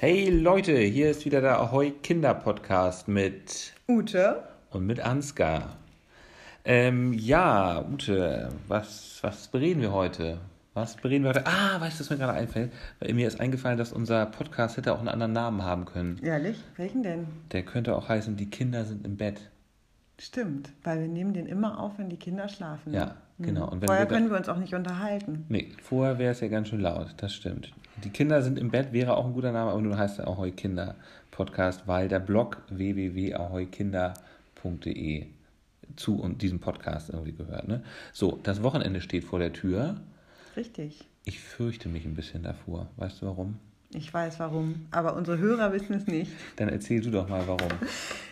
Hey Leute, hier ist wieder der Ahoi Kinder Podcast mit Ute und mit Ansgar. Ähm, ja, Ute, was, was bereden wir heute? Was bereden wir heute? Ah, weißt du, was mir gerade einfällt? Weil mir ist eingefallen, dass unser Podcast hätte auch einen anderen Namen haben können. Ehrlich? Welchen denn? Der könnte auch heißen, die Kinder sind im Bett. Stimmt, weil wir nehmen den immer auf, wenn die Kinder schlafen. Ja, genau. Und Vorher wir können wir uns auch nicht unterhalten. Nee, vorher wäre es ja ganz schön laut, das stimmt. Die Kinder sind im Bett wäre auch ein guter Name, aber nun heißt er Ahoi Kinder Podcast, weil der Blog www.ahoikinder.de zu und diesem Podcast irgendwie gehört. Ne? So, das Wochenende steht vor der Tür. Richtig. Ich fürchte mich ein bisschen davor. Weißt du warum? Ich weiß warum, aber unsere Hörer wissen es nicht. Dann erzähl du doch mal warum.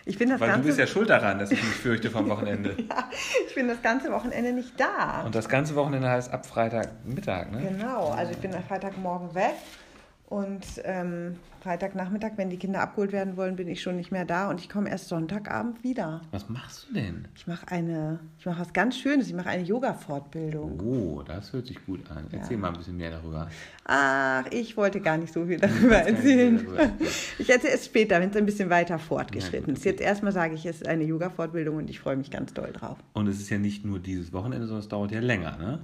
Ich bin das Weil ganze... du bist ja schuld daran, dass ich mich fürchte vom Wochenende. ja, ich bin das ganze Wochenende nicht da. Und das ganze Wochenende heißt ab Freitagmittag, ne? Genau, also ich bin am Freitagmorgen weg und ähm, Freitagnachmittag, wenn die Kinder abgeholt werden wollen, bin ich schon nicht mehr da und ich komme erst Sonntagabend wieder. Was machst du denn? Ich mache eine, ich mache was ganz Schönes. Ich mache eine Yoga-Fortbildung. Oh, das hört sich gut an. Erzähl ja. mal ein bisschen mehr darüber. Ach, ich wollte gar nicht so viel darüber erzählen. Darüber. Ich erzähle es später, wenn es ein bisschen weiter fortgeschritten ist. Jetzt erstmal sage ich, es ist eine Yoga-Fortbildung und ich freue mich ganz doll drauf. Und es ist ja nicht nur dieses Wochenende, sondern es dauert ja länger, ne?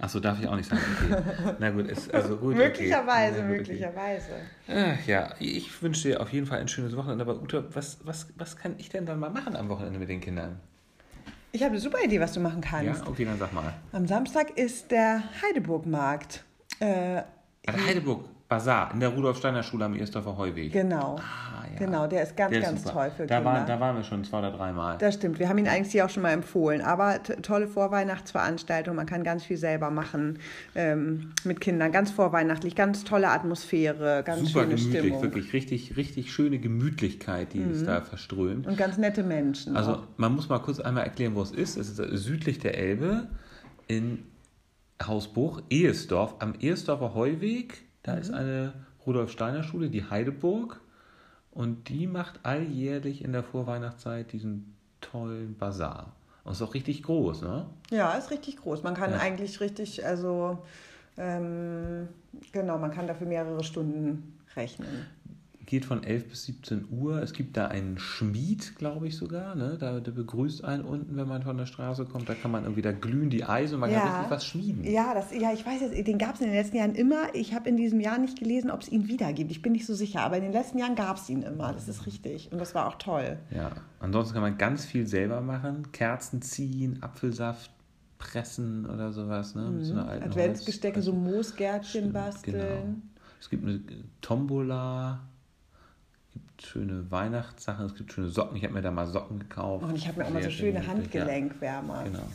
Achso, darf ich auch nicht sagen. Okay. Na gut, ist also gut. möglicherweise, okay. möglicherweise. Ach, ja, ich wünsche dir auf jeden Fall ein schönes Wochenende. Aber Ute, was, was, was kann ich denn dann mal machen am Wochenende mit den Kindern? Ich habe eine super Idee, was du machen kannst. Ja, okay, dann sag mal. Am Samstag ist der Heideburg-Markt. Äh, der Heideburg Bazar in der Rudolf Steiner Schule am Ersdorfer Heuweg. Genau. Ah, ja. Genau, der ist ganz, der ganz toll für da Kinder. War, da waren wir schon zwei oder dreimal. Das stimmt, wir haben ihn eigentlich hier auch schon mal empfohlen. Aber tolle Vorweihnachtsveranstaltung, man kann ganz viel selber machen ähm, mit Kindern. Ganz vorweihnachtlich, ganz tolle Atmosphäre, ganz Super schöne gemütlich, Stimmung. wirklich richtig, richtig schöne Gemütlichkeit, die mhm. ist da verströmt. Und ganz nette Menschen. Also auch. man muss mal kurz einmal erklären, wo es ist. Es ist südlich der Elbe in Hausbuch, Ehesdorf, am Ehesdorfer Heuweg. Da mhm. ist eine Rudolf Steiner Schule, die Heideburg. Und die macht alljährlich in der Vorweihnachtszeit diesen tollen Bazar. Und ist auch richtig groß, ne? Ja, ist richtig groß. Man kann ja. eigentlich richtig, also ähm, genau, man kann dafür mehrere Stunden rechnen geht von 11 bis 17 Uhr. Es gibt da einen Schmied, glaube ich sogar. Ne? Da, der begrüßt einen unten, wenn man von der Straße kommt. Da kann man irgendwie, da glühen die Eise und man ja. kann richtig was schmieden. Ja, das, ja ich weiß jetzt, den gab es in den letzten Jahren immer. Ich habe in diesem Jahr nicht gelesen, ob es ihn wieder gibt. Ich bin nicht so sicher, aber in den letzten Jahren gab es ihn immer. Das ist richtig. Und das war auch toll. Ja, ansonsten kann man ganz viel selber machen. Kerzen ziehen, Apfelsaft pressen oder sowas. Ne? Mhm. So Adventsgestecke, so Moosgärtchen basteln. Genau. Es gibt eine Tombola schöne Weihnachtssachen, es gibt schöne Socken. Ich habe mir da mal Socken gekauft. Und ich habe mir auch mal so schöne Handgelenkwärmer. Ja, genau.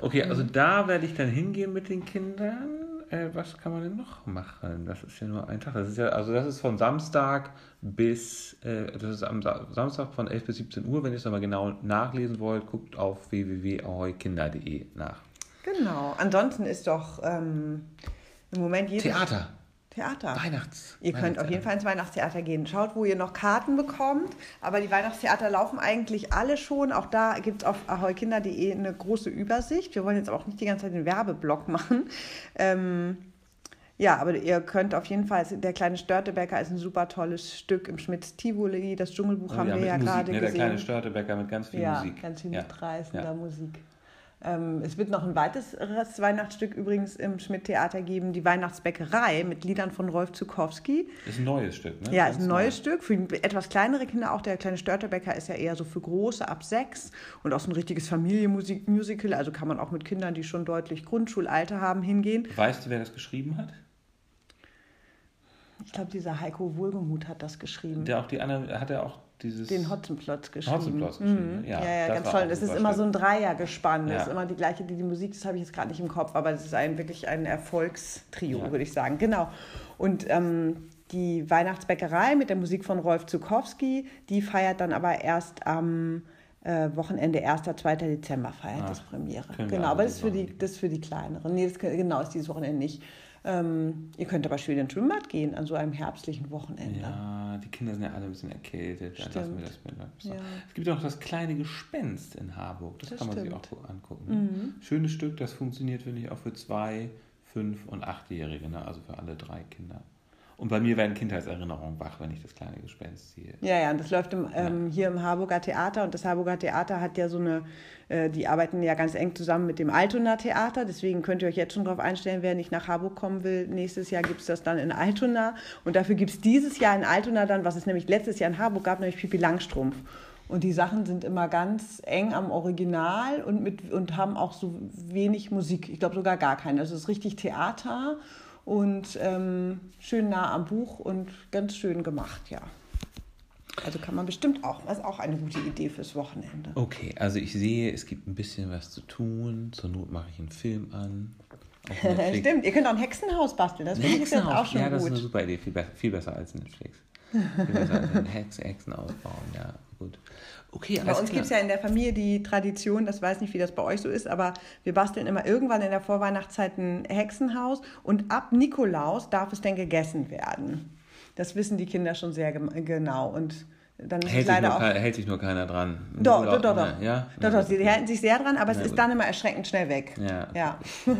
Okay, also da werde ich dann hingehen mit den Kindern. Äh, was kann man denn noch machen? Das ist ja nur ein Tag. Das ist ja, also das ist von Samstag bis, äh, das ist am Samstag von 11 bis 17 Uhr. Wenn ihr es nochmal genau nachlesen wollt, guckt auf www.ahoikinder.de nach. Genau. Ansonsten ist doch ähm, im Moment jedes... Theater. Theater. Weihnachts. Ihr könnt auf jeden Fall ins Weihnachtstheater gehen. Schaut, wo ihr noch Karten bekommt. Aber die Weihnachtstheater laufen eigentlich alle schon. Auch da gibt es auf aheukinder.de eine große Übersicht. Wir wollen jetzt auch nicht die ganze Zeit den Werbeblock machen. Ähm, ja, aber ihr könnt auf jeden Fall, der kleine Störtebäcker ist ein super tolles Stück im Schmitz Tivoli. Das Dschungelbuch oh, haben wir ja gerade ne, gesehen. Der kleine Störtebäcker mit ganz viel ja, Musik. ganz viel mitreißender ja. Musik. Ähm, es wird noch ein weiteres Weihnachtsstück übrigens im Schmidt-Theater geben, die Weihnachtsbäckerei mit Liedern von Rolf Zukowski. Ist ein neues Stück, ne? Ja, ist ein neues neu. Stück. Für etwas kleinere Kinder auch. Der kleine Störterbäcker ist ja eher so für große ab sechs und auch so ein richtiges Familienmusical. Also kann man auch mit Kindern, die schon deutlich Grundschulalter haben, hingehen. Weißt du, wer das geschrieben hat? Ich glaube, dieser Heiko Wohlgemuth hat das geschrieben. Der auch die anderen, hat er auch dieses. Den Hotzenplotz geschrieben. Hotzenplotz geschrieben, mhm. ja. Ja, ja, ganz toll. Das ist immer so ein Dreiergespann. Das ja. ist immer die gleiche, die, die Musik, das habe ich jetzt gerade nicht im Kopf, aber das ist ein, wirklich ein Erfolgstrio, ja. würde ich sagen. Genau. Und ähm, die Weihnachtsbäckerei mit der Musik von Rolf Zukowski, die feiert dann aber erst am äh, Wochenende 1. 2. Dezember feiert Ach, das Premiere. Genau, aber das ist, für die, das ist für die kleineren. Nee, das, genau ist dieses Wochenende nicht. Ähm, ihr könnt aber schön ins Schwimmbad gehen an so einem herbstlichen Wochenende. Ja, die Kinder sind ja alle ein bisschen erkältet. Stimmt. Lassen wir das mit. Ja. Es gibt auch noch das kleine Gespenst in Harburg. Das, das kann man stimmt. sich auch angucken. Mhm. Schönes Stück, das funktioniert, finde ich, auch für zwei, fünf und achtjährige, ne? also für alle drei Kinder. Und bei mir werden Kindheitserinnerungen wach, wenn ich das kleine Gespenst sehe. Ja, ja, und das läuft im, ähm, hier im Harburger Theater. Und das Harburger Theater hat ja so eine, äh, die arbeiten ja ganz eng zusammen mit dem Altona Theater. Deswegen könnt ihr euch jetzt schon darauf einstellen, wer nicht nach Harburg kommen will. Nächstes Jahr gibt es das dann in Altona. Und dafür gibt es dieses Jahr in Altona dann, was es nämlich letztes Jahr in Harburg gab, nämlich Pipi Langstrumpf. Und die Sachen sind immer ganz eng am Original und, mit, und haben auch so wenig Musik. Ich glaube sogar gar keine. Also es ist richtig Theater und ähm, schön nah am Buch und ganz schön gemacht, ja. Also kann man bestimmt auch. Das ist auch eine gute Idee fürs Wochenende. Okay, also ich sehe, es gibt ein bisschen was zu tun. Zur Not mache ich einen Film an. Stimmt, ihr könnt auch ein Hexenhaus basteln. Das finde ich jetzt auch schon ja, gut. Ja, das ist eine super Idee. Viel, be viel besser als Netflix. Hex Hexen ausbauen, ja, gut. Okay, bei uns gibt es ja in der Familie die Tradition, das weiß nicht, wie das bei euch so ist, aber wir basteln immer irgendwann in der Vorweihnachtszeit ein Hexenhaus und ab Nikolaus darf es denn gegessen werden. Das wissen die Kinder schon sehr genau und dann hält, sich auch, hält sich nur keiner dran. Doch, doch, doch, doch. Ja? Doch, doch, sie halten sich sehr dran, aber es ist dann immer erschreckend schnell weg. Ja. ja.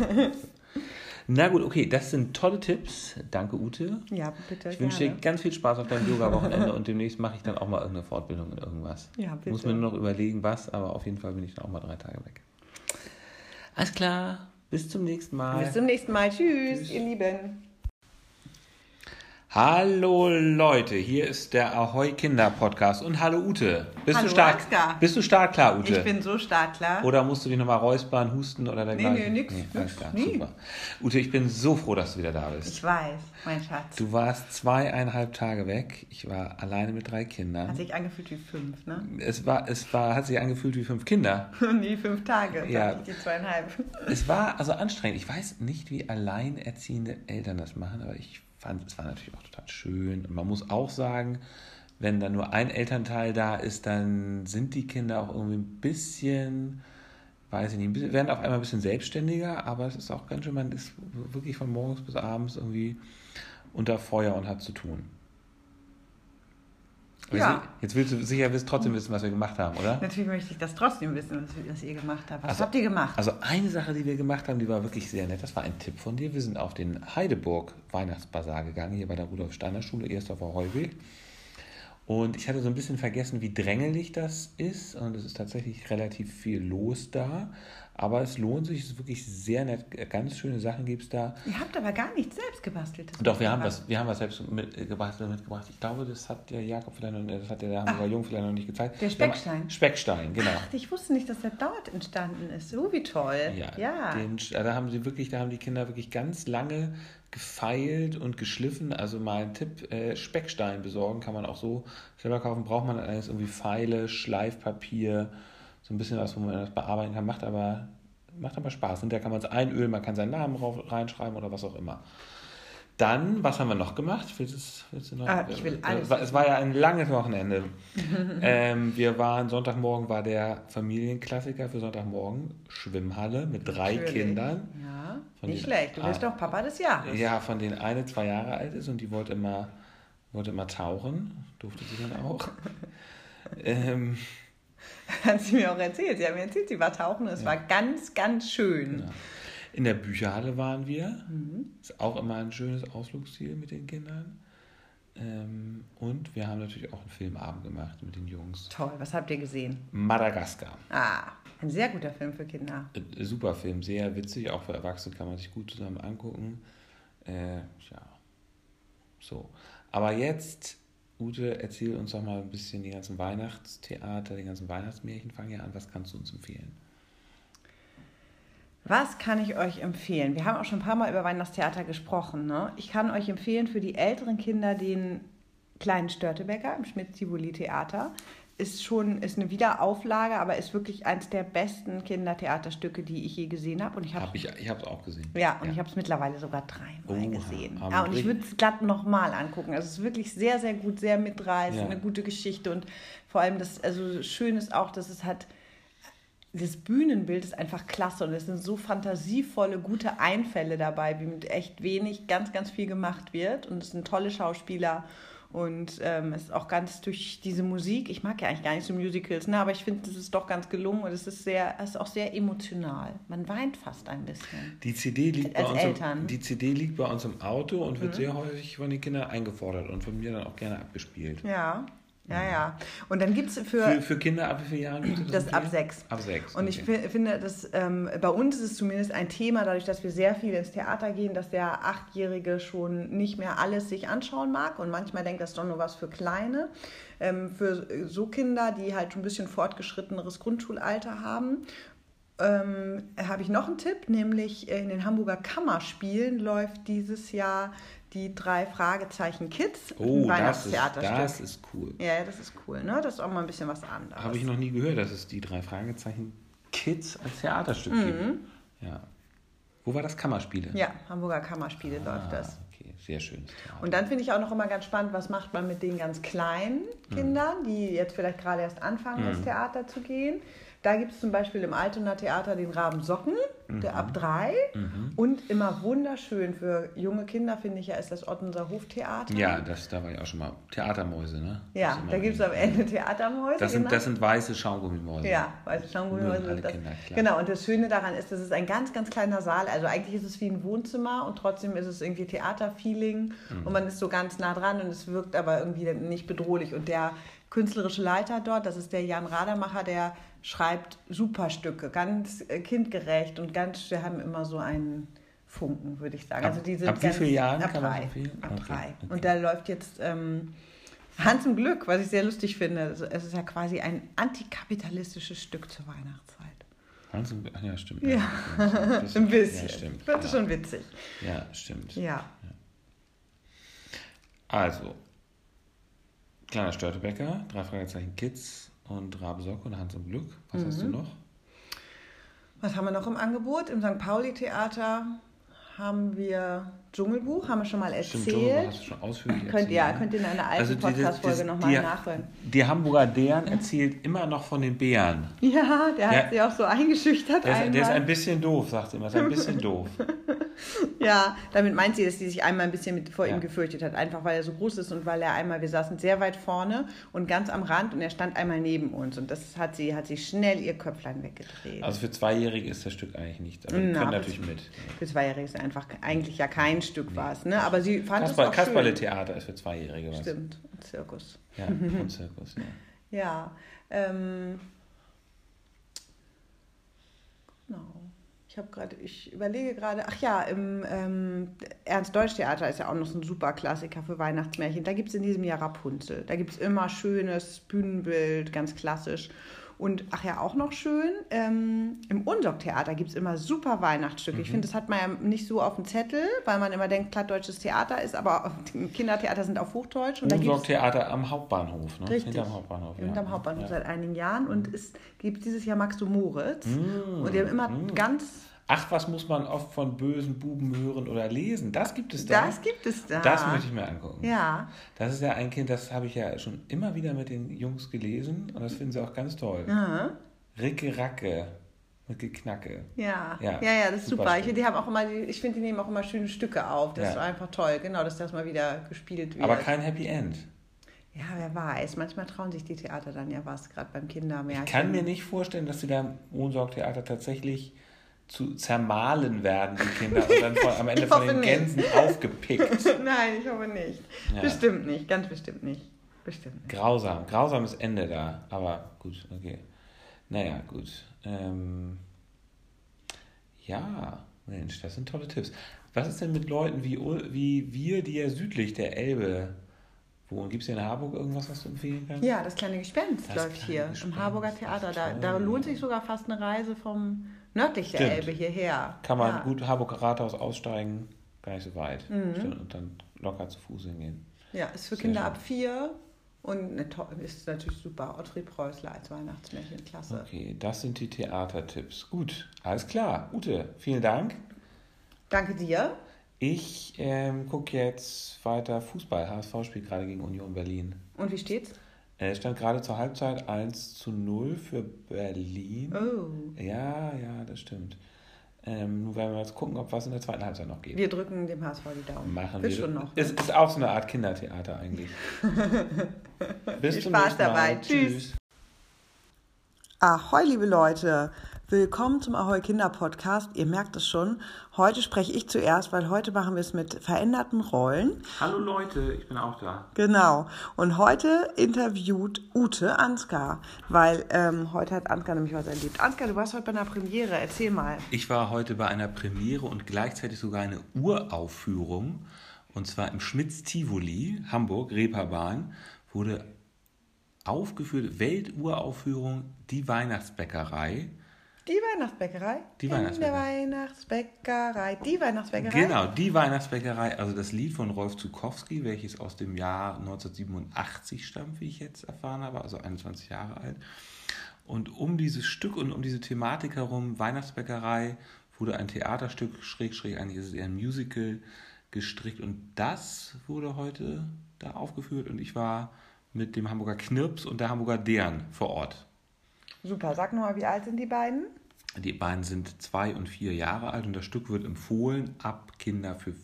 Na gut, okay, das sind tolle Tipps. Danke, Ute. Ja, bitte. Ich wünsche dir ganz viel Spaß auf deinem Yoga-Wochenende und demnächst mache ich dann auch mal irgendeine Fortbildung in irgendwas. Ja, bitte. Muss mir nur noch überlegen, was, aber auf jeden Fall bin ich dann auch mal drei Tage weg. Alles klar, bis zum nächsten Mal. Bis zum nächsten Mal. Tschüss, Tschüss. ihr Lieben. Hallo Leute, hier ist der Ahoi Kinder Podcast und hallo Ute. Bist hallo, du stark? Ansgar. Bist du startklar, Ute? Ich bin so startklar. Oder musst du dich nochmal räuspern, husten oder dergleichen? Nee, nee, nix. Nee, nix klar, nee. Super. Ute, ich bin so froh, dass du wieder da bist. Ich weiß, mein Schatz. Du warst zweieinhalb Tage weg. Ich war alleine mit drei Kindern. Hat sich angefühlt wie fünf, ne? Es war, es war, hat sich angefühlt wie fünf Kinder. nee, fünf Tage. Ja. Die zweieinhalb. es war also anstrengend. Ich weiß nicht, wie alleinerziehende Eltern das machen, aber ich fand, es war natürlich auch total schön. Und man muss auch sagen, wenn da nur ein Elternteil da ist, dann sind die Kinder auch irgendwie ein bisschen, weiß ich nicht, werden auf einmal ein bisschen selbstständiger, aber es ist auch ganz schön, man ist wirklich von morgens bis abends irgendwie unter Feuer und hat zu tun. Ja. Jetzt willst du sicher trotzdem wissen, was wir gemacht haben, oder? Natürlich möchte ich das trotzdem wissen, was, ihr gemacht habt. Was also, habt ihr gemacht? Also eine Sache, die wir gemacht haben, die war wirklich sehr nett. Das war ein Tipp von dir. Wir sind auf den Heideburg Weihnachtsbasar gegangen, hier bei der Rudolf Steiner Schule, Ersdorfer Heuweg. Und ich hatte so ein bisschen vergessen, wie drängelig das ist. Und es ist tatsächlich relativ viel los da. Aber es lohnt sich, es ist wirklich sehr nett. Ganz schöne Sachen gibt es da. Ihr habt aber gar nichts selbst gebastelt. Doch, wir haben, was, wir haben was selbst mitgebracht, mitgebracht. Ich glaube, das hat der Jakob vielleicht noch, das hat der Hamburger Jung vielleicht noch nicht gezeigt. Der Speckstein. Speckstein, genau. Ach, ich wusste nicht, dass der dort entstanden ist. So wie toll. Ja. ja. Den, da haben sie wirklich, da haben die Kinder wirklich ganz lange gefeilt und geschliffen. Also mal ein Tipp, äh, Speckstein besorgen kann man auch so selber kaufen. Braucht man allerdings irgendwie Pfeile, Schleifpapier, so ein bisschen was, wo man das bearbeiten kann. Macht aber, macht aber Spaß. Hinterher kann man es einölen, man kann seinen Namen reinschreiben oder was auch immer. Dann, was haben wir noch gemacht? Willst, willst du noch? Ah, ich will alles. Es war ja ein langes Wochenende. ähm, wir waren, Sonntagmorgen war der Familienklassiker für Sonntagmorgen, Schwimmhalle mit drei Natürlich. Kindern. Ja, nicht schlecht. Du bist doch Papa des Jahres. Ja, von denen eine zwei Jahre alt ist und die wollte immer, wollte immer tauchen. Durfte sie dann auch. ähm, Hat sie mir auch erzählt. Sie hat mir erzählt, sie war tauchen. Es ja. war ganz, ganz schön. Ja. In der Bücherhalle waren wir. Mhm. Ist auch immer ein schönes Ausflugsziel mit den Kindern. Ähm, und wir haben natürlich auch einen Filmabend gemacht mit den Jungs. Toll, was habt ihr gesehen? Madagaskar. Ah, ein sehr guter Film für Kinder. Äh, super Film, sehr witzig, auch für Erwachsene kann man sich gut zusammen angucken. Äh, ja, so. Aber jetzt, Ute, erzähl uns doch mal ein bisschen die ganzen Weihnachtstheater, die ganzen Weihnachtsmärchen fangen ja an. Was kannst du uns empfehlen? Was kann ich euch empfehlen? Wir haben auch schon ein paar Mal über Weihnachtstheater gesprochen. Ne? Ich kann euch empfehlen für die älteren Kinder den kleinen Störtebecker im Schmidt-Tivoli-Theater. Ist schon ist eine Wiederauflage, aber ist wirklich eines der besten Kindertheaterstücke, die ich je gesehen habe. Und ich habe hab ich, ich habe es auch gesehen. Ja, und ja. ich habe es mittlerweile sogar dreimal oh, gesehen. Ja, und ich würde es glatt nochmal angucken. Also es ist wirklich sehr, sehr gut, sehr mitreißend, ja. eine gute Geschichte und vor allem das, also schön ist auch, dass es hat das Bühnenbild ist einfach klasse und es sind so fantasievolle, gute Einfälle dabei, wie mit echt wenig ganz, ganz viel gemacht wird. Und es sind tolle Schauspieler Und ähm, es ist auch ganz durch diese Musik, ich mag ja eigentlich gar nicht so Musicals, ne, aber ich finde, es ist doch ganz gelungen und es ist sehr, es ist auch sehr emotional. Man weint fast ein bisschen. Die CD liegt, Als bei uns Eltern. Im, die CD liegt bei uns im Auto und wird mhm. sehr häufig von den Kindern eingefordert und von mir dann auch gerne abgespielt. Ja. Ja, ja. Und dann gibt es für, für. Für Kinder ab wie vielen Jahren? Das, das ab sechs. Ab sechs. Und okay. ich finde, dass ähm, bei uns ist es zumindest ein Thema, dadurch, dass wir sehr viel ins Theater gehen, dass der Achtjährige schon nicht mehr alles sich anschauen mag und manchmal denkt, das ist doch nur was für Kleine. Ähm, für so Kinder, die halt schon ein bisschen fortgeschritteneres Grundschulalter haben ähm, habe ich noch einen Tipp, nämlich in den Hamburger Kammerspielen läuft dieses Jahr die drei Fragezeichen Kids. Oh, das ist, das ist cool. Ja, das ist cool, ne? Das ist auch mal ein bisschen was anderes. Habe ich noch nie gehört, dass es die drei Fragezeichen Kids als Theaterstück mhm. gibt. Ja. Wo war das Kammerspiele? Ja, Hamburger Kammerspiele ah, läuft das. Okay, sehr schön. Und dann finde ich auch noch immer ganz spannend, was macht man mit den ganz kleinen mhm. Kindern, mhm. die jetzt vielleicht gerade erst anfangen, mhm. ins Theater zu gehen. Da gibt es zum Beispiel im Altona Theater den Raben Socken, mhm. der ab drei. Mhm. Und immer wunderschön für junge Kinder, finde ich ja, ist das Ottenser Hoftheater. Ja, das, da war ich auch schon mal. Theatermäuse, ne? Ja, da gibt es am Ende Theatermäuse. Das sind, genau. das sind weiße Schaumgummimäuse. Ja, weiße Schaumgummimäuse. Alle das, Kinder. Genau, und das Schöne daran ist, das ist ein ganz, ganz kleiner Saal. Also eigentlich ist es wie ein Wohnzimmer und trotzdem ist es irgendwie Theaterfeeling mhm. und man ist so ganz nah dran und es wirkt aber irgendwie nicht bedrohlich. Und der künstlerische Leiter dort, das ist der Jan Radermacher, der schreibt super Stücke, ganz äh, kindgerecht und ganz, wir haben immer so einen Funken, würde ich sagen. Ab, also diese ab wie vielen Jahren? Ab drei. So ab okay. drei. Okay. Und da läuft jetzt ähm, Hans im Glück, was ich sehr lustig finde. Also es ist ja quasi ein antikapitalistisches Stück zur Weihnachtszeit. Hans im Glück, ja, stimmt. Ja, ja. Ein bisschen. Ja, stimmt. Wird ja. schon witzig. Ja, stimmt. Ja. Also, kleiner Störtebecker, drei Fragezeichen Kids, und Rabe Sock und Hans im Glück. Was mhm. hast du mhm. noch? Was haben wir noch im Angebot? Im St. Pauli-Theater haben wir Dschungelbuch, haben wir schon mal erzählt. Stimmt, Dschungelbuch hast du schon ausführlich könnt, Ja, könnt ihr in einer alten also Podcast-Folge nochmal nachhören. Die Hamburger Deren erzählt immer noch von den Bären. Ja, der, der hat sie auch so eingeschüchtert. Der ist, der ist, ein bisschen doof, sagt sie immer. Ist ein bisschen doof. ja, damit meint sie, dass sie sich einmal ein bisschen mit, vor ja. ihm gefürchtet hat. Einfach weil er so groß ist und weil er einmal, wir saßen sehr weit vorne und ganz am Rand und er stand einmal neben uns. Und das hat sie, hat sie schnell ihr Köpflein weggedreht. Also für Zweijährige ist das Stück eigentlich nichts. Aber wir können natürlich mit. Für Zweijährige ist einfach eigentlich ja kein Stück nee. was. Ne? Aber sie fand Kasper, es auch Kasperle Theater ist für Zweijährige was. Stimmt, und Zirkus. Ja, und Zirkus, ja. ja, ähm, genau. Ich habe gerade, ich überlege gerade, ach ja, im ähm, Ernst-Deutsch-Theater ist ja auch noch so ein super Klassiker für Weihnachtsmärchen. Da gibt es in diesem Jahr Rapunzel. Da gibt es immer schönes Bühnenbild, ganz klassisch. Und ach ja, auch noch schön, ähm, im Unsorg-Theater gibt es immer super Weihnachtsstücke. Mhm. Ich finde, das hat man ja nicht so auf dem Zettel, weil man immer denkt, plattdeutsches Theater ist, aber Kindertheater sind auf Hochdeutsch. Unsorg-Theater am Hauptbahnhof, ne? Richtig. Hinterm Hauptbahnhof. Ja. Hinterm Hauptbahnhof ja. seit einigen Jahren. Und es gibt dieses Jahr Max du Moritz. Mhm. Und die haben immer mhm. ganz Ach, was muss man oft von bösen Buben hören oder lesen? Das gibt es da. Das gibt es da. Das möchte ich mir angucken. Ja. Das ist ja ein Kind, das habe ich ja schon immer wieder mit den Jungs gelesen und das finden sie auch ganz toll. Ja. Ricke Racke mit Geknacke. Ja. ja, ja, ja, das ist super. super. Ich, die haben auch immer, ich finde, die nehmen auch immer schöne Stücke auf. Das ja. ist einfach toll, genau, dass das mal wieder gespielt wird. Aber kein Happy End. Ja, wer weiß. Manchmal trauen sich die Theater dann ja was, gerade beim Kindermärchen. Ich kann mir nicht vorstellen, dass sie da im Wohnsorgtheater tatsächlich zu zermahlen werden, die Kinder, und dann von, am Ende von den Gänsen nicht. aufgepickt. Nein, ich hoffe nicht. Ja. Bestimmt nicht, ganz bestimmt nicht. Bestimmt nicht. Grausam, grausames Ende da. Aber gut, okay. Naja, gut. Ähm, ja, Mensch, das sind tolle Tipps. Was ist denn mit Leuten wie, wie wir, die ja südlich der Elbe wohnen? Gibt es hier in Harburg irgendwas, was du empfehlen kannst? Ja, das kleine Gespenst das läuft hier Gespenst. im Harburger Theater. Da, da lohnt sich sogar fast eine Reise vom nördlich der Elbe hierher. Kann man ja. gut Harburger Rathaus aussteigen, gar nicht so weit. Mhm. Und dann locker zu Fuß hingehen. Ja, ist für Sehr Kinder schön. ab vier und ist natürlich super. Ottfried Preußler als Weihnachtsmärchen, klasse. Okay, das sind die Theatertipps. Gut, alles klar. Ute, vielen Dank. Danke dir. Ich ähm, gucke jetzt weiter Fußball. HSV spielt gerade gegen Union Berlin. Und wie steht's? Es stand gerade zur Halbzeit 1 zu 0 für Berlin. Oh. Ja, ja, das stimmt. Ähm, nun werden wir jetzt gucken, ob was in der zweiten Halbzeit noch geht. Wir drücken dem HSV die Daumen. Machen Wird wir. schon noch. Es Ne? ist auch so eine Art Kindertheater eigentlich. Bis Viel zum Spaß nächsten Mal. dabei. Tschüss. Ahoi, liebe Leute. Willkommen zum Ahoi Kinder Podcast. Ihr merkt es schon. Heute spreche ich zuerst, weil heute machen wir es mit veränderten Rollen. Hallo Leute, ich bin auch da. Genau. Und heute interviewt Ute Ansgar, weil ähm, heute hat Ansgar nämlich was erlebt. Ansgar, du warst heute bei einer Premiere. Erzähl mal. Ich war heute bei einer Premiere und gleichzeitig sogar eine Uraufführung. Und zwar im Schmitz Tivoli, Hamburg, Reeperbahn, wurde aufgeführt, Welturaufführung, die Weihnachtsbäckerei. Die Weihnachtsbäckerei? Die In Weihnachtsbäckerei. der Weihnachtsbäckerei. Die Weihnachtsbäckerei? Genau, die Weihnachtsbäckerei, also das Lied von Rolf Zukowski, welches aus dem Jahr 1987 stammt, wie ich jetzt erfahren habe, also 21 Jahre alt. Und um dieses Stück und um diese Thematik herum, Weihnachtsbäckerei, wurde ein Theaterstück, schräg, schräg, eigentlich ist es eher ein Musical, gestrickt. Und das wurde heute da aufgeführt und ich war mit dem Hamburger Knirps und der Hamburger Dern vor Ort. Super. Sag nochmal, wie alt sind die beiden? Die beiden sind zwei und vier Jahre alt und das Stück wird empfohlen ab Kinder für.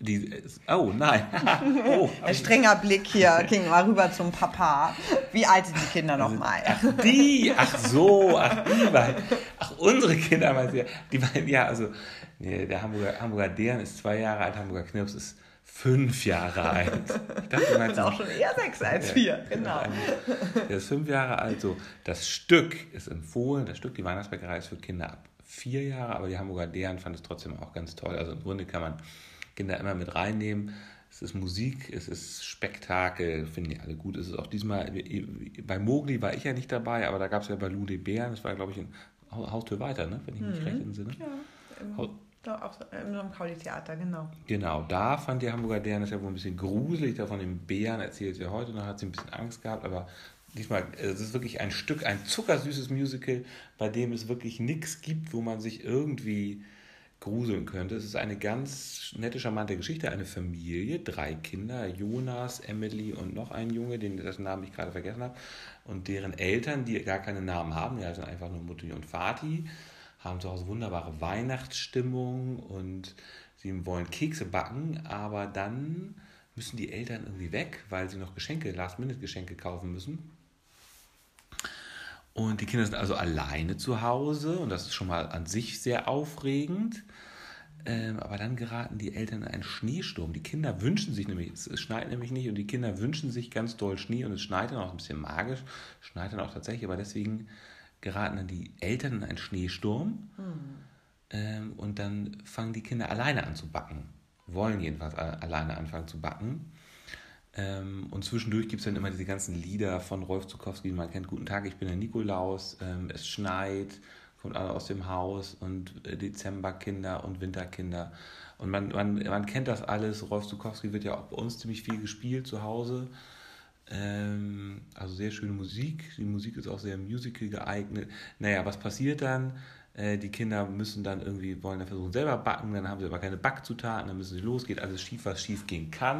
Die, oh nein! oh, Ein strenger Blick hier ging mal rüber zum Papa. Wie alt sind die Kinder nochmal? ach die! Ach so! Ach die beiden! Ach unsere Kinder meinst du ja? Die beiden, ja, also nee, der Hamburger, Hamburger Dern ist zwei Jahre alt, Hamburger Knirps ist fünf Jahre alt. Ich dachte, du meinst auch schon eher sechs als vier. Genau. Der ist fünf Jahre alt. So, das Stück ist empfohlen. Das Stück, die Weihnachtsbäckerei, ist für Kinder ab vier Jahre, aber die Hamburger Deren fand es trotzdem auch ganz toll. Also im Grunde kann man Kinder immer mit reinnehmen. Es ist Musik, es ist Spektakel, finden die alle gut. Es ist auch diesmal, bei Mogli war ich ja nicht dabei, aber da gab es ja bei Lou de Bären, das war glaube ich in Haustür weiter, ne? wenn ich mich recht entsinne. Ja, im, da auch so, so einem Kauli-Theater, genau. Genau, da fand die Hamburger Deren das ja wohl ein bisschen gruselig. Da von den Bären erzählt sie heute noch, hat sie ein bisschen Angst gehabt, aber diesmal, es ist wirklich ein Stück, ein zuckersüßes Musical, bei dem es wirklich nichts gibt, wo man sich irgendwie gruseln könnte. Es ist eine ganz nette, charmante Geschichte. Eine Familie, drei Kinder, Jonas, Emily und noch ein Junge, den dessen Namen ich gerade vergessen habe, und deren Eltern, die gar keine Namen haben, die heißen einfach nur Mutti und Vati, haben zu Hause wunderbare Weihnachtsstimmung und sie wollen Kekse backen, aber dann müssen die Eltern irgendwie weg, weil sie noch Geschenke, Last-Minute-Geschenke kaufen müssen. Und die Kinder sind also alleine zu Hause und das ist schon mal an sich sehr aufregend. Ähm, aber dann geraten die Eltern in einen Schneesturm. Die Kinder wünschen sich nämlich, es, es schneit nämlich nicht und die Kinder wünschen sich ganz doll Schnee und es schneit dann auch ein bisschen magisch, schneit dann auch tatsächlich, aber deswegen geraten dann die Eltern in einen Schneesturm ähm, und dann fangen die Kinder alleine an zu backen. Wollen jedenfalls alleine anfangen zu backen. Ähm, und zwischendurch gibt es dann immer diese ganzen Lieder von Rolf Zukowski, die man kennt. Guten Tag, ich bin der Nikolaus, ähm, es schneit, kommt alle aus dem Haus und äh, Dezemberkinder und Winterkinder. Und man, man, man kennt das alles. Rolf Zukowski wird ja auch bei uns ziemlich viel gespielt zu Hause. Ähm, also sehr schöne Musik. Die Musik ist auch sehr musical geeignet. Naja, was passiert dann? Äh, die Kinder müssen dann irgendwie, wollen dann versuchen selber backen, dann haben sie aber keine Backzutaten, dann müssen sie los, geht alles schief, was schief gehen kann.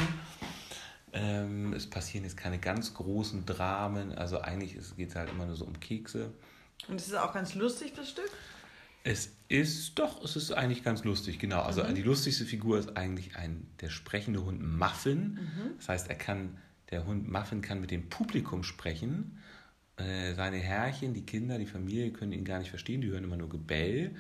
Ähm, es passieren jetzt keine ganz großen Dramen, also eigentlich geht es halt immer nur so um Kekse. Und es ist auch ganz lustig, das Stück. Es ist doch, es ist eigentlich ganz lustig, genau. Also die lustigste Figur ist eigentlich ein der sprechende Hund Muffin. Das heißt, er kann, der Hund Muffin kann mit dem Publikum sprechen. Äh, seine Herrchen, die Kinder, die Familie können ihn gar nicht verstehen, die hören immer nur Gebell.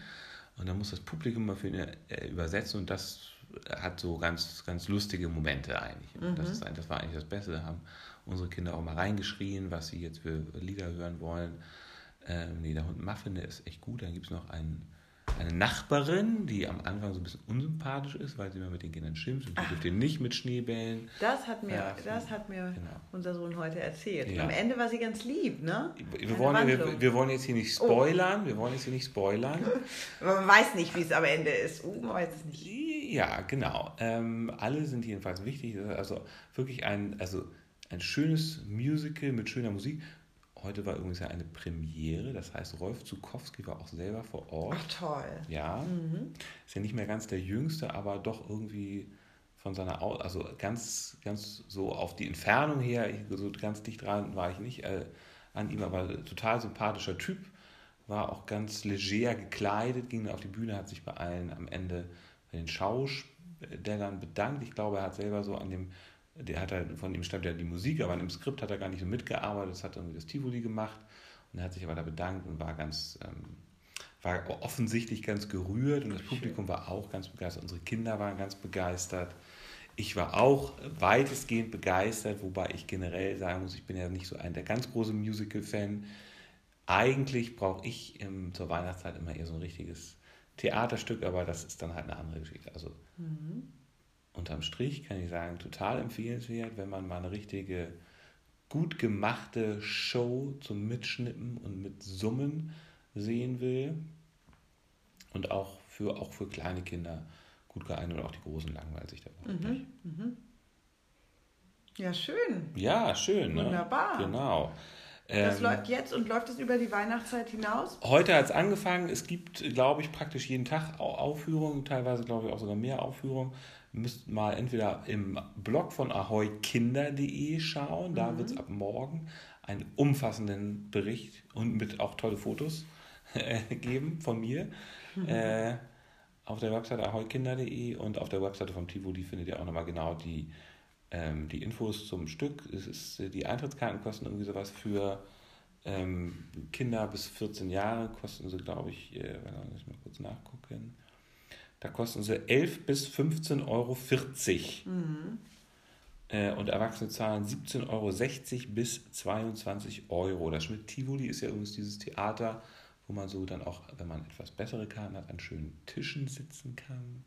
Und dann muss das Publikum mal für ihn äh, übersetzen und das hat so ganz, ganz lustige Momente eigentlich. Und das, ist, das war eigentlich das Beste. Da haben unsere Kinder auch mal reingeschrien, was sie jetzt für Lieder hören wollen. Ähm, nee, der Hund Muffin, der ist echt gut. Dann gibt es noch einen, eine Nachbarin, die am Anfang so ein bisschen unsympathisch ist, weil sie immer mit den Kindern schimpft und die dürft ihr nicht mit Schneebällen. Das hat mir, Ja, das hat mir genau. unser Sohn heute erzählt. Ja. am Ende war sie ganz lieb, ne? Wir Eine wollen, wir, Wandlung. wir wollen jetzt hier nicht spoilern, wir wollen jetzt hier nicht spoilern. Man weiß nicht, wie es am Ende ist. Uh, man weiß es nicht. Ja, genau. Ähm, alle sind jedenfalls wichtig. Also wirklich ein, also ein schönes Musical mit schöner Musik. Heute war übrigens ja eine Premiere, das heißt, Rolf Zukowski war auch selber vor Ort. Ach toll. Ja, ist ja nicht mehr ganz der Jüngste, aber doch irgendwie von seiner, Au also ganz, ganz so auf die Entfernung her, ich- so ganz dicht dran war ich nicht äh, an ihm, aber total sympathischer Typ. war auch ganz leger gekleidet, ging auf die Bühne, hat sich bei allen am Ende bei den Schaustellern bedankt. Ich glaube, er hat selber so an dem, der hat halt, von ihm stammt ja die Musik, aber an dem Skript hat er gar nicht so mitgearbeitet, das hat irgendwie das Tivoli gemacht und er hat sich aber da bedankt und war ganz, ähm, war offensichtlich ganz gerührt und das Publikum war auch ganz begeistert. Unsere Kinder waren ganz begeistert. Ich war auch weitestgehend begeistert, wobei ich generell sagen muss, ich bin ja nicht so ein der ganz große Musical-Fan. Eigentlich brauche ich im, zur Weihnachtszeit immer eher so ein richtiges Theaterstück, aber das ist dann halt eine andere Geschichte. Also mhm. Unterm Strich kann ich sagen, total empfehlenswert, wenn man mal eine richtige, gut gemachte Show zum Mitschnippen und mit Summen sehen will. Und auch für, auch für kleine Kinder gut geeignet und auch die Großen langweilen sich da mhm, mhm. Ja, schön. Ja, schön. Ne? Wunderbar. Genau. Das ähm, läuft jetzt und läuft es über die Weihnachtszeit hinaus? Heute hat es angefangen. Es gibt, glaube ich, praktisch jeden Tag Aufführungen, teilweise, glaube ich, auch sogar mehr Aufführungen. Müsst mal entweder im Blog von ahoykinder.de schauen. Da mhm. wird es ab morgen einen umfassenden Bericht und mit auch tolle Fotos geben von mir. Mhm. Äh, auf der Webseite ahoykinder.de und auf der Webseite vom Tivoli findet ihr auch nochmal genau die, ähm, die Infos zum Stück. Es ist, äh, die Eintrittskarten kosten irgendwie sowas für ähm, Kinder bis 14 Jahre, kosten sie, glaube ich, äh, muss ich mal kurz nachgucken. Da kosten sie 11 bis 15,40 Euro. Mhm. Äh, und Erwachsene zahlen 17,60 Euro bis 22 Euro. Das Schmidt Tivoli ist ja übrigens dieses Theater, wo man so dann auch, wenn man etwas bessere Karten hat, an schönen Tischen sitzen kann.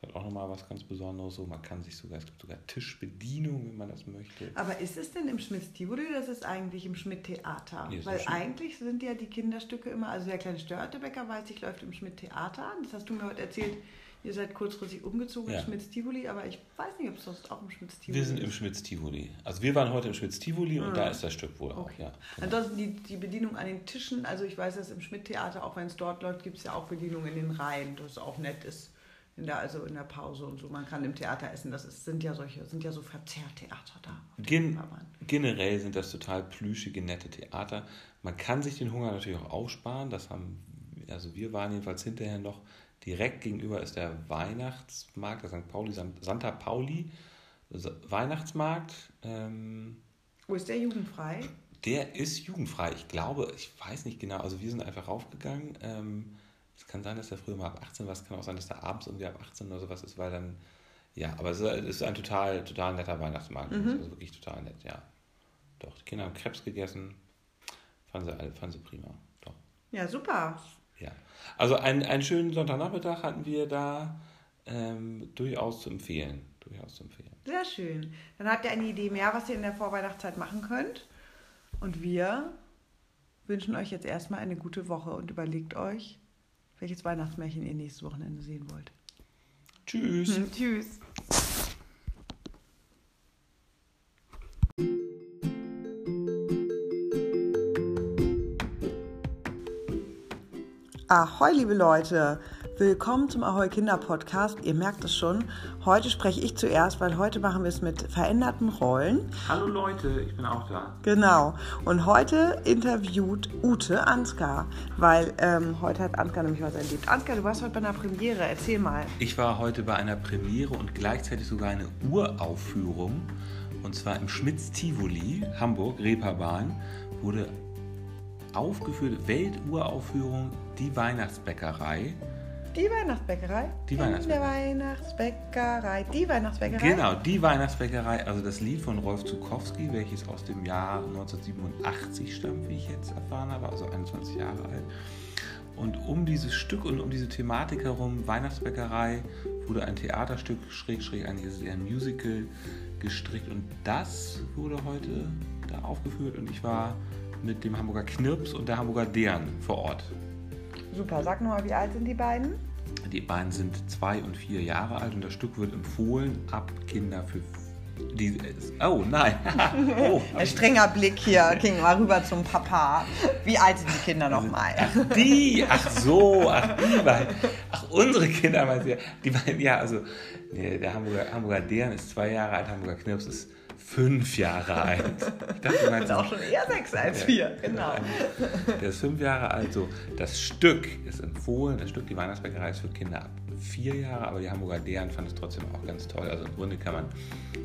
Das hat auch nochmal was ganz Besonderes. So, man kann sich sogar, es gibt sogar Tischbedienung, wenn man das möchte. Aber ist es denn im Schmidt Tivoli oder ist es eigentlich im Schmidt Theater? Nee, Weil eigentlich sind ja die Kinderstücke immer, also der kleine Störtebäcker weiß ich, läuft im Schmidt Theater. Das hast du mir heute erzählt. Ihr seid kurzfristig umgezogen ja. im Schmitz Tivoli, aber ich weiß nicht, ob es sonst auch im Schmitz Tivoli Wir sind im Schmitz Tivoli. Also wir waren heute im Schmitz Tivoli und da ah. ist das Stück wohl okay. auch, ja. Genau. Ansonsten die, die Bedienung an den Tischen, also ich weiß, dass im Schmidt Theater, auch wenn es dort läuft, gibt es ja auch Bedienung in den Reihen, das auch nett ist. In der, also in der Pause und so. Man kann im Theater essen. Das ist, sind ja solche, sind ja so Verzehrtheater da. Gen generell sind das total plüschige, nette Theater. Man kann sich den Hunger natürlich auch aufsparen. Das haben, also wir waren jedenfalls hinterher noch Direkt gegenüber ist der Weihnachtsmarkt, der St. Pauli, Santa Pauli Weihnachtsmarkt. Ähm, Wo ist der jugendfrei? Der ist jugendfrei. Ich glaube, ich weiß nicht genau. Also wir sind einfach raufgegangen. Ähm, es kann sein, dass der früher mal ab 18 war. Es kann auch sein, dass der abends irgendwie ab 18 oder sowas ist, weil dann, ja, aber es ist ein total, total netter Weihnachtsmarkt. Mhm. Also wirklich total nett, ja. Doch, die Kinder haben Krebs gegessen. Fanden sie, fanden sie prima. Doch. Ja, super. Ja. Also einen, einen schönen Sonntagnachmittag hatten wir da. Ähm, durchaus zu empfehlen. Durchaus zu empfehlen. Sehr schön. Dann habt ihr eine Idee mehr, was ihr in der Vorweihnachtszeit machen könnt. Und wir wünschen euch jetzt erstmal eine gute Woche und überlegt euch, welches Weihnachtsmärchen ihr nächstes Wochenende sehen wollt. Tschüss. Hm, tschüss. Ahoi, liebe Leute! Willkommen zum Ahoi Kinder Podcast. Ihr merkt es schon, heute spreche ich zuerst, weil heute machen wir es mit veränderten Rollen. Hallo Leute, ich bin auch da. Genau. Und heute interviewt Ute Ansgar, weil ähm, heute hat Ansgar nämlich was erlebt. Ansgar, du warst heute bei einer Premiere. Erzähl mal. Ich war heute bei einer Premiere und gleichzeitig sogar eine Uraufführung. Und zwar im Schmitz Tivoli, Hamburg, Reeperbahn, wurde aufgeführt, Welturaufführung Die Weihnachtsbäckerei. Die Weihnachtsbäckerei? Die Weihnachtsbäckerei. Der Weihnachtsbäckerei. Die Weihnachtsbäckerei? Genau, die Weihnachtsbäckerei. Also das Lied von Rolf Zukowski, welches aus dem Jahr 1987 stammt, wie ich jetzt erfahren habe, also 21 Jahre alt. Und um dieses Stück und um diese Thematik herum, Weihnachtsbäckerei, wurde ein Theaterstück, schräg, schräg, eigentlich ist es eher ein Musical, gestrickt. Und das wurde heute da aufgeführt und ich war mit dem Hamburger Knirps und der Hamburger Dern vor Ort. Super, sag nochmal, wie alt sind die beiden? Die beiden sind zwei und vier Jahre alt und das Stück wird empfohlen ab Kinder für die, oh nein. oh, Ein strenger Blick hier ging mal rüber zum Papa. Wie alt sind die Kinder nochmal? Ach, die, ach so, ach die beiden. Ach, unsere Kinder, meinst du? Die beiden, ja, also der Hamburger, Hamburger Deren ist zwei Jahre alt, Hamburger Knirps ist fünf Jahre alt. Ich dachte, du meinst auch schon eher sechs als vier, genau. Der ist fünf Jahre alt. So, das Stück ist empfohlen. Das Stück, die Weihnachtsbäckerei, ist für Kinder ab vier Jahre, aber die Hamburger Deren fand es trotzdem auch ganz toll. Also im Grunde kann man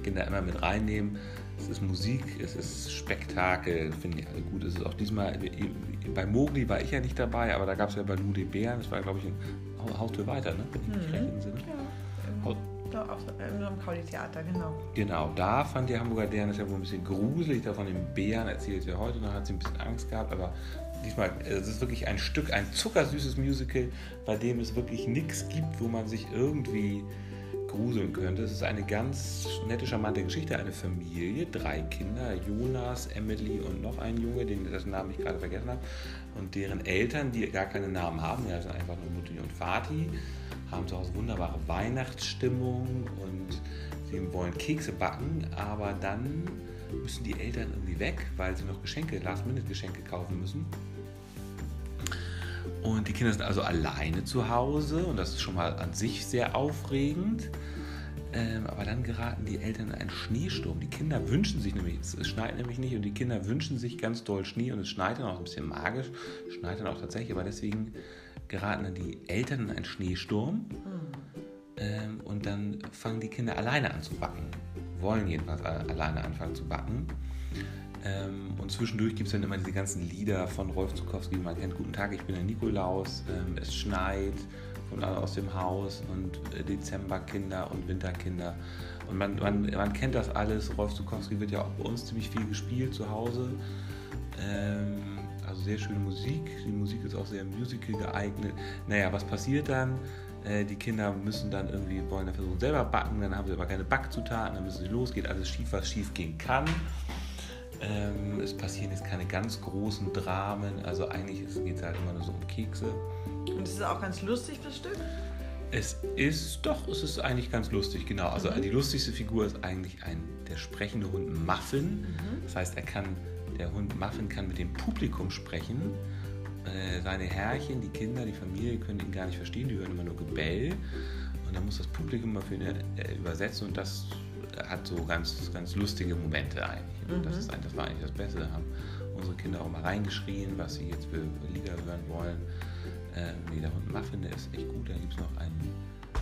Kinder immer mit reinnehmen. Es ist Musik, es ist Spektakel, finde ich alle gut. Es ist auch diesmal, bei Mogli war ich ja nicht dabei, aber da gab es ja bei Nude Bären, das war glaube ich ein Haustür weiter, ne? wenn ich mich recht entsinne. Ja, auf in so einem Kauli-Theater, genau. Genau, da fand die Hamburger Deren das ja wohl ein bisschen gruselig. Da von den Bären erzählt sie heute noch, hat sie ein bisschen Angst gehabt, aber diesmal, es ist wirklich ein Stück, ein zuckersüßes Musical, bei dem es wirklich nichts gibt, wo man sich irgendwie gruseln könnte. Es ist eine ganz nette, charmante Geschichte. Eine Familie, drei Kinder, Jonas, Emily und noch ein Junge, den dessen Namen ich gerade vergessen habe. Und deren Eltern, die gar keine Namen haben, ja, sind einfach nur Mutti und Vati, haben zu Hause wunderbare Weihnachtsstimmung und sie wollen Kekse backen, aber dann müssen die Eltern irgendwie weg, weil sie noch Geschenke, Last-Minute-Geschenke kaufen müssen. Und die Kinder sind also alleine zu Hause und das ist schon mal an sich sehr aufregend. Ähm, aber dann geraten die Eltern in einen Schneesturm. Die Kinder wünschen sich nämlich, es schneit nämlich nicht und die Kinder wünschen sich ganz doll Schnee und es schneit dann auch ein bisschen magisch, schneit dann auch tatsächlich, aber deswegen geraten dann die Eltern in einen Schneesturm ähm, und dann fangen die Kinder alleine an zu backen. Wollen jedenfalls alleine anfangen zu backen. Ähm, und zwischendurch gibt es dann immer diese ganzen Lieder von Rolf Zukowski, man kennt Guten Tag, ich bin der Nikolaus, ähm, es schneit von aus dem Haus und äh, Dezemberkinder und Winterkinder. Und man, man, man kennt das alles. Rolf Zukowski wird ja auch bei uns ziemlich viel gespielt zu Hause. Ähm, also sehr schöne Musik. Die Musik ist auch sehr musical geeignet. Naja, was passiert dann? Äh, die Kinder müssen dann irgendwie, wollen dann versuchen selber backen, dann haben sie aber keine Backzutaten, dann müssen sie los, geht alles schief, was schief gehen kann. Ähm, es passieren jetzt keine ganz großen Dramen, also eigentlich geht es halt immer nur so um Kekse. Und es ist auch ganz lustig, das Stück? Es ist doch, es ist eigentlich ganz lustig, genau. Also mhm. die lustigste Figur ist eigentlich ein, der sprechende Hund Muffin. Mhm. Das heißt, er kann, der Hund Muffin kann mit dem Publikum sprechen. Äh, seine Herrchen, die Kinder, die Familie können ihn gar nicht verstehen, die hören immer nur Gebell. Und dann muss das Publikum mal für ihn äh, übersetzen und das hat so ganz, ganz lustige Momente eigentlich. Mhm. Das, ist, das war eigentlich das Beste. Da haben unsere Kinder auch mal reingeschrien, was sie jetzt für Lieder hören wollen. Ähm, nee, der Hund Muffin, der ist echt gut. Da gibt es noch einen,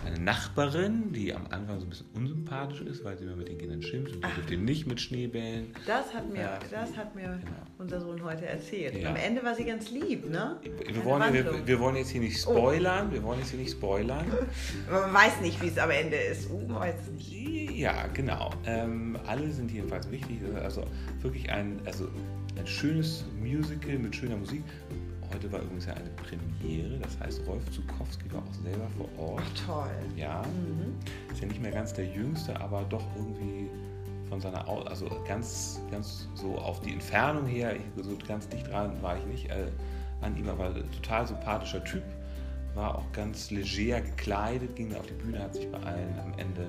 eine Nachbarin, die am Anfang so ein bisschen unsympathisch ist, weil sie immer mit den Kindern schimpft und die dürfte nicht mit Schneebällen. Das hat mir, ja, das hat mir genau. unser Sohn heute erzählt. Ja. Am Ende war sie ganz lieb, ne? Wir wollen, wir, wir, wollen, jetzt hier nicht oh. spoilern. Oh. Wir wollen jetzt hier nicht spoilern. Man weiß nicht, wie es am Ende ist. Uh, weiß nicht. Ja, genau. Ähm, alle sind jedenfalls wichtig. Also wirklich ein, also ein schönes Musical mit schöner Musik. Heute war übrigens ja eine Premiere, das heißt, Rolf Zukowski war auch selber vor Ort. Ach, toll. Ja. Mhm. Ist ja nicht mehr ganz der Jüngste, aber doch irgendwie von seiner, also ganz, ganz so auf die Entfernung her, so ganz dicht dran war ich nicht äh, an ihm, aber total sympathischer Typ, war auch ganz leger gekleidet, ging auf die Bühne, hat sich bei allen am Ende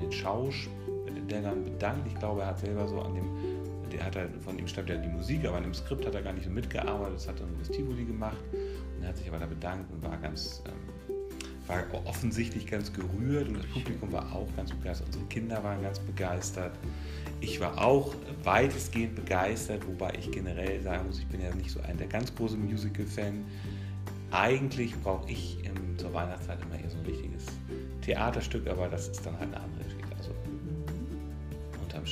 den Schauspielern bedankt. Ich glaube, er hat selber so an dem, hat halt, von ihm stammt ja die Musik, aber an dem Skript hat er gar nicht so mitgearbeitet. Das hat dann das Tivoli gemacht und er hat sich aber da bedankt und war ganz, ähm, war offensichtlich ganz gerührt und das Publikum war auch ganz begeistert. Unsere Kinder waren ganz begeistert. Ich war auch weitestgehend begeistert, wobei ich generell sagen muss, ich bin ja nicht so ein der ganz große Musical-Fan. Eigentlich brauche ich im, zur Weihnachtszeit immer eher so ein richtiges Theaterstück, aber das ist dann halt eine andere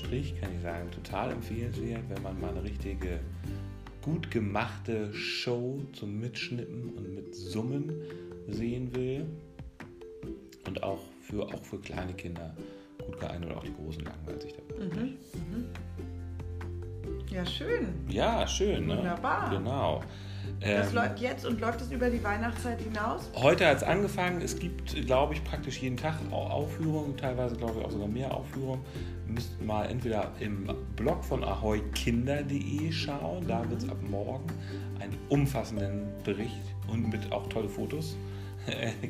Strich kann ich sagen, total empfehlenswert, wenn man mal eine richtige, gut gemachte Show zum Mitschnippen und mit Summen sehen will. Und auch für, auch für kleine Kinder gut geeignet oder auch die Großen langweilen sich dabei. Mhm. Mhm. Ja, schön. Ja, schön. Ne? Wunderbar. Genau. Das ähm, läuft jetzt und läuft es über die Weihnachtszeit hinaus? Heute hat es angefangen. Es gibt, glaube ich, praktisch jeden Tag Aufführungen, teilweise, glaube ich, auch sogar mehr Aufführungen. Müsst mal entweder im Blog von ahoykinder.de schauen. Da wird es ab morgen einen umfassenden Bericht und mit auch tolle Fotos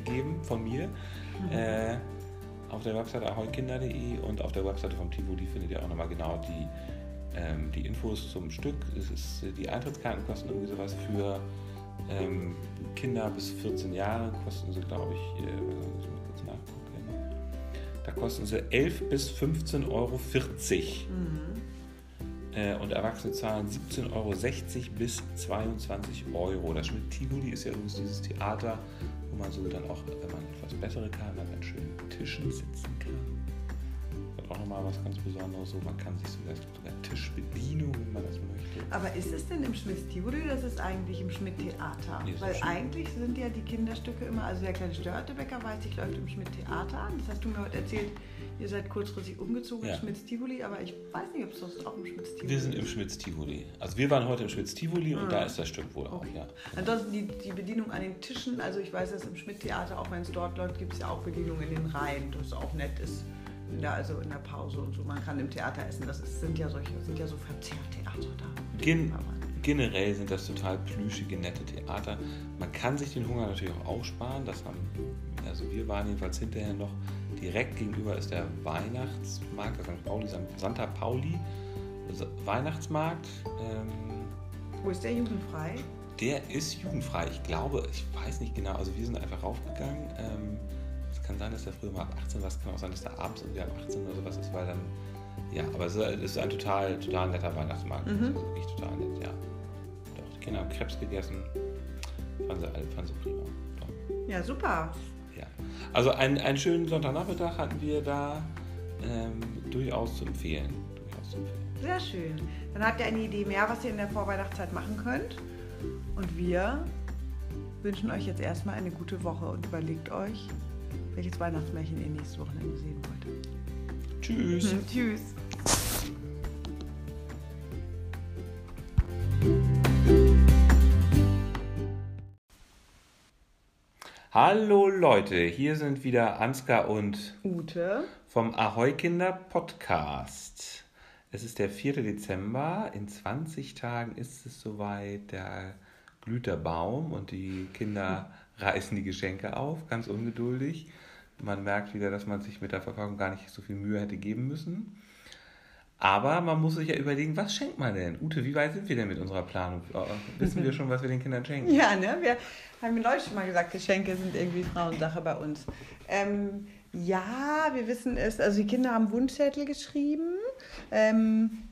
geben von mir. Mhm. Äh, auf der Webseite ahoykinder.de und auf der Webseite vom Tivoli findet ihr auch nochmal genau die ähm, die Infos zum Stück. Es ist, die Eintrittskarten kosten irgendwie sowas für ähm, Kinder bis 14 Jahre, kosten sie, glaube ich, äh, Da kosten sie 11 bis 15,40 Euro. Mhm. Äh, und Erwachsene zahlen 17,60 Euro bis 22 Euro. Das Schmidt-Tivoli ist ja übrigens dieses Theater, wo man so dann auch, wenn man etwas bessere kann, dann an schönen Tischen sitzen kann. Ist auch nochmal was ganz Besonderes. So, man kann sich sogar, sogar Tischbedienung, wenn man das möchte. Aber ist es denn im Schmidt-Tivoli oder ist es eigentlich im Schmidt-Theater? Nee, Weil eigentlich sind ja die Kinderstücke immer, also der kleine Störtebäcker weiß ich, läuft im Schmidt-Theater an. Das hast du mir heute erzählt Ihr seid kurzfristig umgezogen ja. Schmitz-Tivoli, aber ich weiß nicht, ob es sonst auch im Schmitz-Tivoli Wir sind im Schmitz-Tivoli. Also wir waren heute im Schmitz-Tivoli mhm. und da ist das Stück wohl okay. auch, ja. Ansonsten die, die Bedienung an den Tischen, also ich weiß, dass im Schmidt-Theater, auch wenn es dort läuft, gibt es ja auch Bedienung in den Reihen, das auch nett ist. In der, also in der Pause und so. Man kann im Theater essen. Das ist, sind ja solche, sind ja so Verzehrtheater da. Gen generell sind das total plüschige, nette Theater. Man kann sich den Hunger natürlich auch aussparen. Das haben, also wir waren jedenfalls hinterher noch direkt gegenüber ist der Weihnachtsmarkt, der St. Pauli, Santa Pauli Weihnachtsmarkt. Ähm, Wo ist der jugendfrei? Der ist jugendfrei. Ich glaube, ich weiß nicht genau, also wir sind einfach raufgegangen. Ähm, kann sein, dass der früher mal ab 18 war, es kann auch sein, dass der abends irgendwie ab 18 oder sowas ist, weil dann, ja, aber es ist ein total, total netter Weihnachtsmarkt. Mhm. Also wirklich total nett, ja. Doch, die Kinder haben Krebs gegessen. Fanden sie, fanden sie prima. Doch. Ja, super. Also einen, einen schönen Sonntagnachmittag hatten wir da. Ähm, durchaus zu empfehlen. Durchaus zu empfehlen. Sehr schön. Dann habt ihr eine Idee mehr, was ihr in der Vorweihnachtszeit machen könnt. Und wir wünschen euch jetzt erstmal eine gute Woche und überlegt euch, welches Weihnachtsmärchen ihr nächstes Wochenende sehen wollt. Tschüss. Tschüss. Hallo Leute, hier sind wieder Ansgar und Ute vom Ahoi Kinder Podcast. Es ist der 4. Dezember. In 20 Tagen ist es soweit. Da glüht der Baum und die Kinder reißen die Geschenke auf, ganz ungeduldig. Man merkt wieder, dass man sich mit der Verpackung gar nicht so viel Mühe hätte geben müssen. Aber man muss sich ja überlegen, was schenkt man denn? Ute, wie weit sind wir denn mit unserer Planung? Äh, wissen wir schon, was wir den Kindern schenken? Ja, ne? Wir haben mir neulich schon mal gesagt, Geschenke sind irgendwie Frauensache bei uns. Ähm, ja, wir wissen es. Also die Kinder haben Wunschzettel geschrieben. Ähm,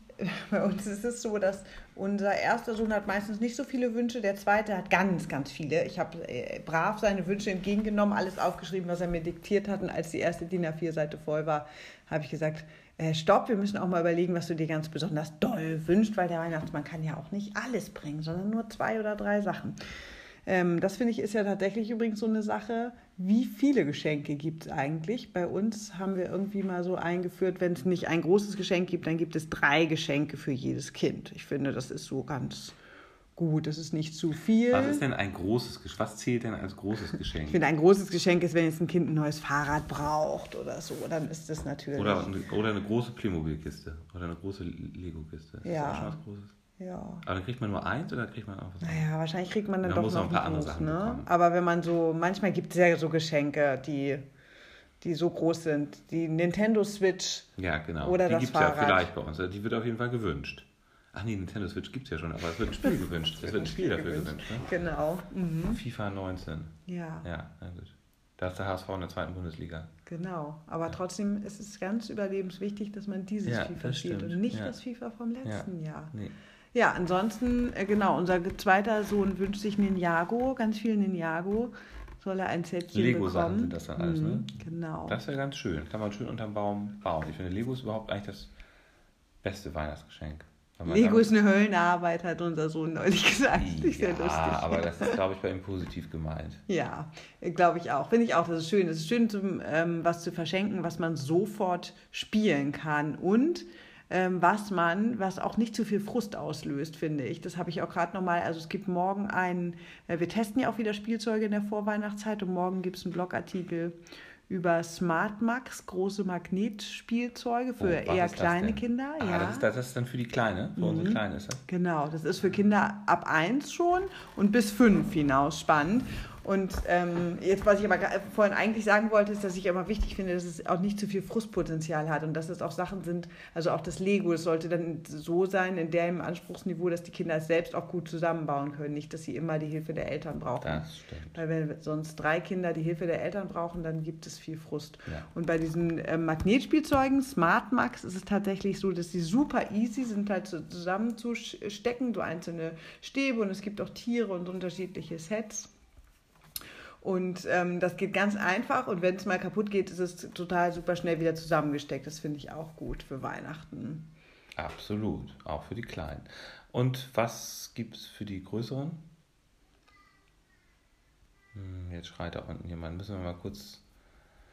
bei uns ist es so, dass unser erster Sohn hat meistens nicht so viele Wünsche, der zweite hat ganz, ganz viele. Ich habe äh, brav seine Wünsche entgegengenommen, alles aufgeschrieben, was er mir diktiert hat. Und als die erste DIN A4-Seite voll war, habe ich gesagt, äh, stopp, wir müssen auch mal überlegen, was du dir ganz besonders doll wünschst, weil der Weihnachtsmann kann ja auch nicht alles bringen, sondern nur zwei oder drei Sachen. Ähm, das finde ich ist ja tatsächlich übrigens so eine Sache. Wie viele Geschenke gibt es eigentlich? Bei uns haben wir irgendwie mal so eingeführt, wenn es nicht ein großes Geschenk gibt, dann gibt es drei Geschenke für jedes Kind. Ich finde, das ist so ganz gut, das ist nicht zu viel. Was ist denn ein großes Geschenk? Was zählt denn als großes Geschenk? Ich finde, ein großes Geschenk ist, wenn jetzt ein Kind ein neues Fahrrad braucht oder so, dann ist das natürlich. Oder, oder eine große Playmobil-Kiste oder eine große Lego-Kiste. Ja. Ist schon was Großes? Ja. Aber dann kriegt man nur eins oder kriegt man auch was? Naja, wahrscheinlich kriegt man dann, doch noch ein paar andere Sachen. Ne? Aber wenn man so, manchmal gibt es ja so Geschenke, die, die so groß sind. Die Nintendo Switch. Ja, genau. Oder die das Fahrrad. ja vielleicht bei uns. Die wird auf jeden Fall gewünscht. Ach nee, Nintendo Switch gibt es ja schon, aber es wird ein Spiel gewünscht. Es wird ein Spiel dafür gewünscht. Ne? Genau. Mhm. FIFA 19. Ja. Ja, na gut. Da ist der HSV in der zweiten Bundesliga. Genau. Aber ja. trotzdem ist es ganz überlebenswichtig, dass man dieses ja, FIFA spielt und nicht ja. das FIFA vom letzten Jahr. Nee. Ja, ansonsten, äh, genau, unser zweiter Sohn wünscht sich Ninjago, ganz viel Ninjago. Soll er ein Sätzchen. Lego-Sachen sind das dann alles, ne? Mhm, genau. Das wäre ganz schön. Kann man schön unterm Baum bauen. Ich finde, Lego ist überhaupt eigentlich das beste Weihnachtsgeschenk. Lego ist eine Höllenarbeit, hat unser Sohn neulich gesagt. Ich ja, lustig. aber das ist, glaube ich, bei ihm positiv gemeint. Ja, glaube ich auch. Finde ich auch, das ist schön. Es ist schön, zum, ähm, was zu verschenken, was man sofort spielen kann. Und was man, was auch nicht zu viel Frust auslöst, finde ich. Das habe ich auch gerade nochmal. Also es gibt morgen einen, äh, wir testen ja auch wieder Spielzeuge in der Vorweihnachtszeit und morgen gibt es einen Blogartikel über SmartMax, große Magnetspielzeuge für oh, eher kleine Kinder. Ah, ja. das, ist, das ist dann für die Kleine, für mhm. unsere Kleine ist das? Genau, das ist für Kinder ab 1 schon und bis 5 hinaus spannend. Und ähm, jetzt, was ich aber vorhin eigentlich sagen wollte, ist, dass ich immer wichtig finde, dass es auch nicht zu viel Frustpotenzial hat und dass es auch Sachen sind, also auch das Lego, es sollte dann so sein, in dem Anspruchsniveau, dass die Kinder es selbst auch gut zusammenbauen können, nicht, dass sie immer die Hilfe der Eltern brauchen. Das stimmt. Weil wenn sonst drei Kinder die Hilfe der Eltern brauchen, dann gibt es viel Frust. Ja. Und bei diesen äh, Magnetspielzeugen, Smart Max, ist es tatsächlich so, dass sie super easy sind, halt so zusammenzustecken, so einzelne Stäbe und es gibt auch Tiere und unterschiedliche Sets. Und ähm, das geht ganz einfach und wenn es mal kaputt geht, ist es total super schnell wieder zusammengesteckt. Das finde ich auch gut für Weihnachten. Absolut, auch für die Kleinen. Und was gibt es für die Größeren? Hm, jetzt schreit da unten jemand. Müssen wir mal kurz.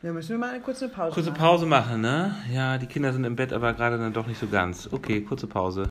Ja, müssen wir mal eine kurze Pause kurze machen. Pause machen, ne? Ja, die Kinder sind im Bett, aber gerade dann doch nicht so ganz. Okay, kurze Pause.